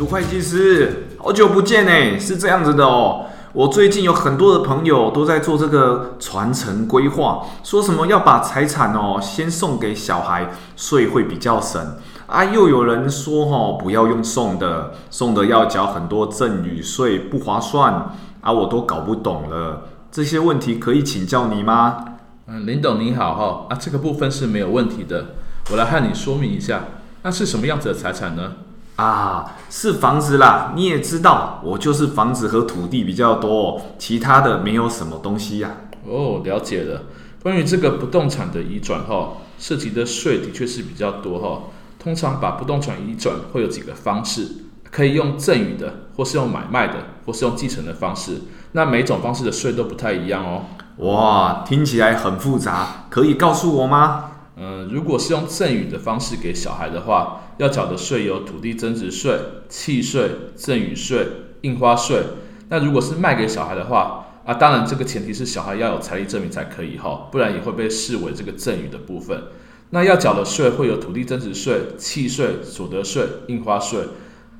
杜会计师，好久不见哎，是这样子的哦。我最近有很多的朋友都在做这个传承规划，说什么要把财产哦先送给小孩，税会比较省啊。又有人说哦不要用送的，送的要缴很多赠与税，不划算啊。我都搞不懂了，这些问题可以请教你吗？嗯，林董你好哈啊，这个部分是没有问题的，我来和你说明一下，那是什么样子的财产呢？啊，是房子啦！你也知道，我就是房子和土地比较多，其他的没有什么东西呀。哦，了解了。关于这个不动产的移转哈，涉及的税的确是比较多哈。通常把不动产移转会有几个方式，可以用赠与的，或是用买卖的，或是用继承的方式。那每种方式的税都不太一样哦。哇，听起来很复杂，可以告诉我吗？嗯，如果是用赠与的方式给小孩的话，要缴的税有土地增值税、契税、赠与税、印花税。那如果是卖给小孩的话，啊，当然这个前提是小孩要有财力证明才可以哈，不然也会被视为这个赠与的部分。那要缴的税会有土地增值税、契税、所得税、印花税。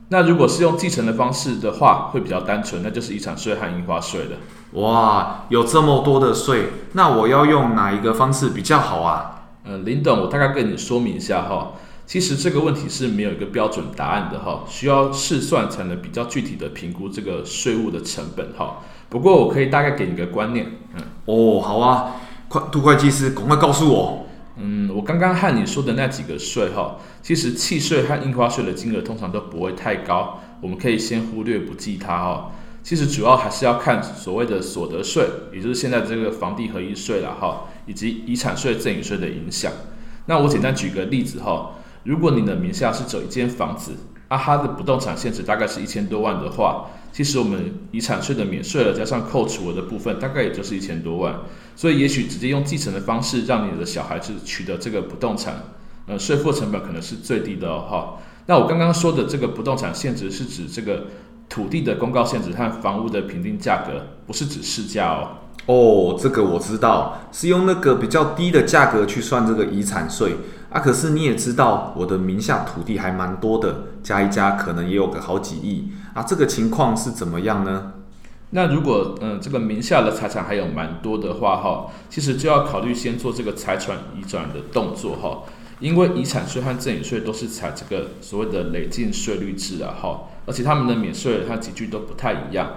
那如果是用继承的方式的话，会比较单纯，那就是遗产税和印花税的。哇，有这么多的税，那我要用哪一个方式比较好啊？呃，林董，我大概跟你说明一下哈。其实这个问题是没有一个标准答案的哈，需要试算才能比较具体的评估这个税务的成本哈。不过我可以大概给你个观念，嗯，哦，好啊，快，杜会计师，赶快告诉我。嗯，我刚刚和你说的那几个税哈，其实契税和印花税的金额通常都不会太高，我们可以先忽略不计它哈。其实主要还是要看所谓的所得税，也就是现在这个房地合一税了哈，以及遗产税、赠与税的影响。那我简单举个例子哈，如果你的名下是走一间房子，啊，它的不动产现值大概是一千多万的话，其实我们遗产税的免税额加上扣除额的部分，大概也就是一千多万。所以也许直接用继承的方式，让你的小孩子取得这个不动产，呃，税负成本可能是最低的哦哈。那我刚刚说的这个不动产现值是指这个。土地的公告现值和房屋的评定价格不是指市价哦。哦，这个我知道，是用那个比较低的价格去算这个遗产税啊。可是你也知道，我的名下土地还蛮多的，加一加可能也有个好几亿啊。这个情况是怎么样呢？那如果嗯、这个名下的财产还有蛮多的话哈，其实就要考虑先做这个财产移转的动作哈。因为遗产税和赠与税都是采这个所谓的累进税率制啊，哈，而且他们的免税它几距都不太一样，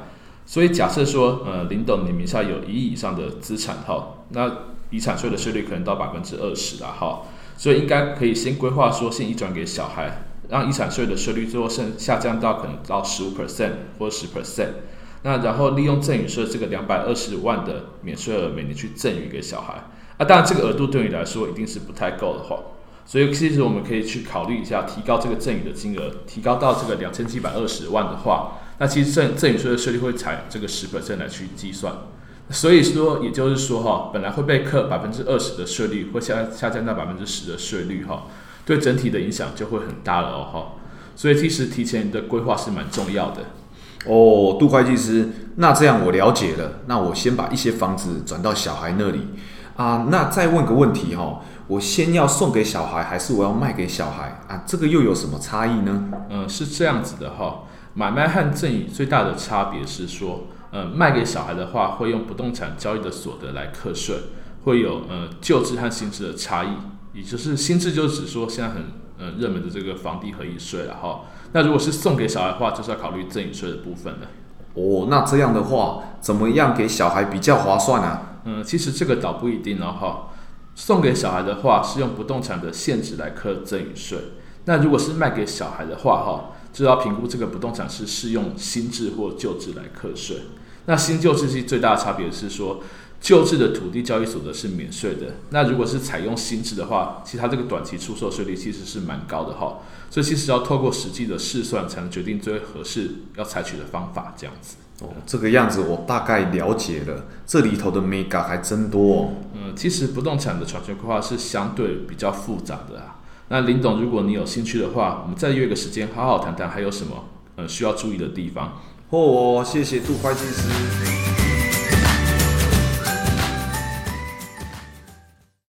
所以假设说，呃，林董你名下有一亿以上的资产，哈，那遗产税的税率可能到百分之二十了，哈，所以应该可以先规划说，先移转给小孩，让遗产税的税率最后剩下降到可能到十五 percent 或十 percent，那然后利用赠与税这个两百二十万的免税额每年去赠与给小孩，啊，当然这个额度对你来说一定是不太够的话。所以其实我们可以去考虑一下，提高这个赠与的金额，提高到这个两千七百二十万的话，那其实赠赠与税的税率会采这个十 percent 来去计算。所以说，也就是说哈，本来会被课百分之二十的税率，会下下降到百分之十的税率哈，对整体的影响就会很大了哦哈。所以其实提前的规划是蛮重要的。哦，杜会计师，那这样我了解了。那我先把一些房子转到小孩那里啊。那再问个问题哈。我先要送给小孩，还是我要卖给小孩啊？这个又有什么差异呢？嗯，是这样子的哈，买卖和赠与最大的差别是说，嗯，卖给小孩的话，会用不动产交易的所得来课税，会有呃旧制和新制的差异，也就是新制就指说现在很呃热门的这个房地合一税了哈。那如果是送给小孩的话，就是要考虑赠与税的部分了。哦，那这样的话，怎么样给小孩比较划算啊？嗯，其实这个倒不一定了哈。送给小孩的话是用不动产的限值来课赠与税，那如果是卖给小孩的话，哈，就要评估这个不动产是适用新制或旧制来课税。那新旧制是最大的差别是说，旧制的土地交易所得是免税的，那如果是采用新制的话，其实它这个短期出售税率其实是蛮高的哈，所以其实要透过实际的试算才能决定最合适要采取的方法这样子。哦，这个样子我大概了解了，这里头的 mega 还真多哦。嗯，其实不动产的产权规划是相对比较复杂的啊。那林董，如果你有兴趣的话，我们再约个时间，好好谈谈还有什么呃需要注意的地方。哦，谢谢杜会计师。